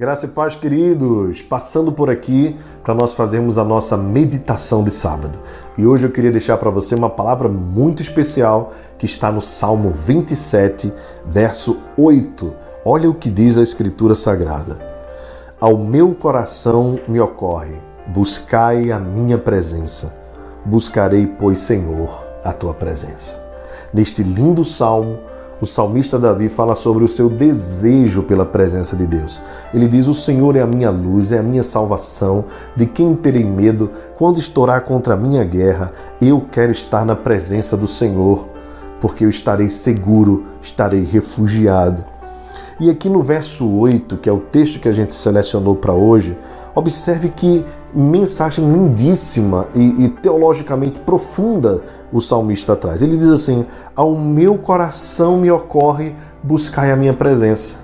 Graça e paz, queridos! Passando por aqui para nós fazermos a nossa meditação de sábado. E hoje eu queria deixar para você uma palavra muito especial que está no Salmo 27, verso 8. Olha o que diz a Escritura Sagrada. Ao meu coração me ocorre, buscai a minha presença. Buscarei, pois, Senhor, a tua presença. Neste lindo salmo, o salmista Davi fala sobre o seu desejo pela presença de Deus. Ele diz: O Senhor é a minha luz, é a minha salvação, de quem terei medo quando estourar contra a minha guerra? Eu quero estar na presença do Senhor, porque eu estarei seguro, estarei refugiado. E aqui no verso 8, que é o texto que a gente selecionou para hoje, observe que mensagem lindíssima e, e, teologicamente profunda o salmista traz. Ele diz assim: Ao meu coração me ocorre buscar a minha presença.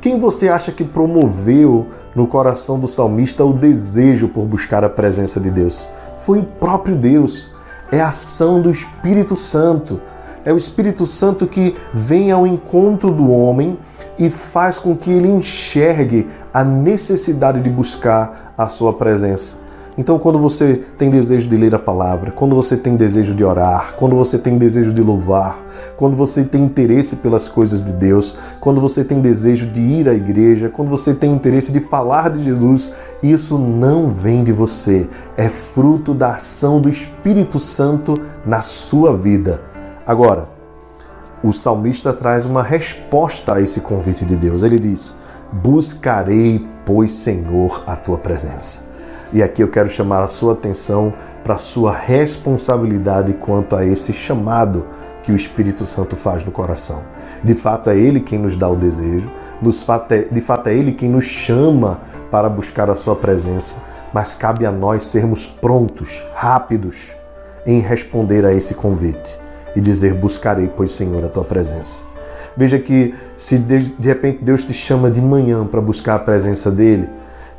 Quem você acha que promoveu no coração do salmista o desejo por buscar a presença de Deus? Foi o próprio Deus. É a ação do Espírito Santo. É o Espírito Santo que vem ao encontro do homem e faz com que ele enxergue a necessidade de buscar a sua presença. Então, quando você tem desejo de ler a palavra, quando você tem desejo de orar, quando você tem desejo de louvar, quando você tem interesse pelas coisas de Deus, quando você tem desejo de ir à igreja, quando você tem interesse de falar de Jesus, isso não vem de você, é fruto da ação do Espírito Santo na sua vida. Agora, o salmista traz uma resposta a esse convite de Deus. Ele diz: Buscarei, pois, Senhor, a tua presença. E aqui eu quero chamar a sua atenção para a sua responsabilidade quanto a esse chamado que o Espírito Santo faz no coração. De fato, é Ele quem nos dá o desejo, é, de fato, é Ele quem nos chama para buscar a Sua presença, mas cabe a nós sermos prontos, rápidos em responder a esse convite e dizer: Buscarei, pois, Senhor, a tua presença. Veja que se de repente Deus te chama de manhã para buscar a presença dele,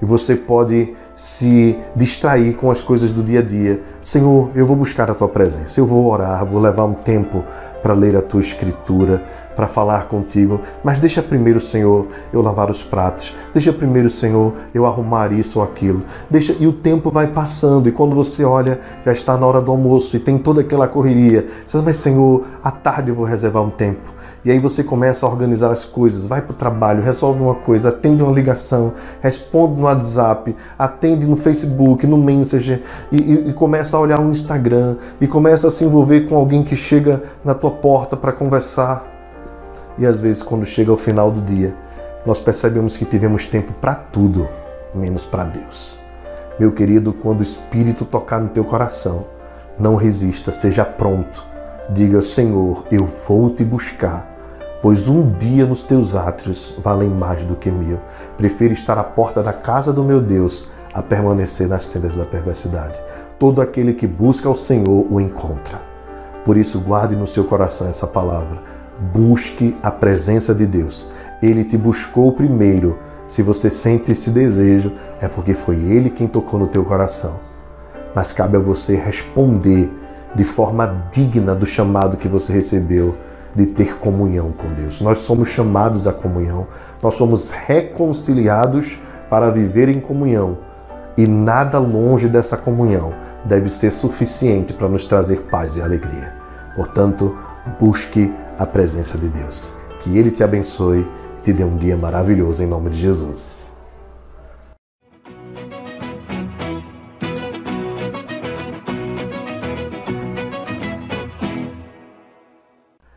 e você pode se distrair com as coisas do dia a dia. Senhor, eu vou buscar a tua presença, eu vou orar, vou levar um tempo para ler a tua escritura, para falar contigo, mas deixa primeiro, Senhor, eu lavar os pratos. Deixa primeiro, Senhor, eu arrumar isso ou aquilo. Deixa e o tempo vai passando e quando você olha, já está na hora do almoço e tem toda aquela correria. Você diz, mas Senhor, à tarde eu vou reservar um tempo. E aí você começa a organizar as coisas, vai para o trabalho, resolve uma coisa, atende uma ligação, responde no WhatsApp, atende no Facebook, no Messenger e, e, e começa a olhar no Instagram e começa a se envolver com alguém que chega na tua porta para conversar. E às vezes, quando chega ao final do dia, nós percebemos que tivemos tempo para tudo, menos para Deus. Meu querido, quando o Espírito tocar no teu coração, não resista, seja pronto. Diga, Senhor, eu vou te buscar pois um dia nos teus átrios valem mais do que mil. Prefiro estar à porta da casa do meu Deus a permanecer nas tendas da perversidade. Todo aquele que busca ao Senhor o encontra. Por isso, guarde no seu coração essa palavra. Busque a presença de Deus. Ele te buscou primeiro. Se você sente esse desejo, é porque foi Ele quem tocou no teu coração. Mas cabe a você responder de forma digna do chamado que você recebeu de ter comunhão com Deus. Nós somos chamados à comunhão, nós somos reconciliados para viver em comunhão. E nada longe dessa comunhão deve ser suficiente para nos trazer paz e alegria. Portanto, busque a presença de Deus. Que Ele te abençoe e te dê um dia maravilhoso em nome de Jesus.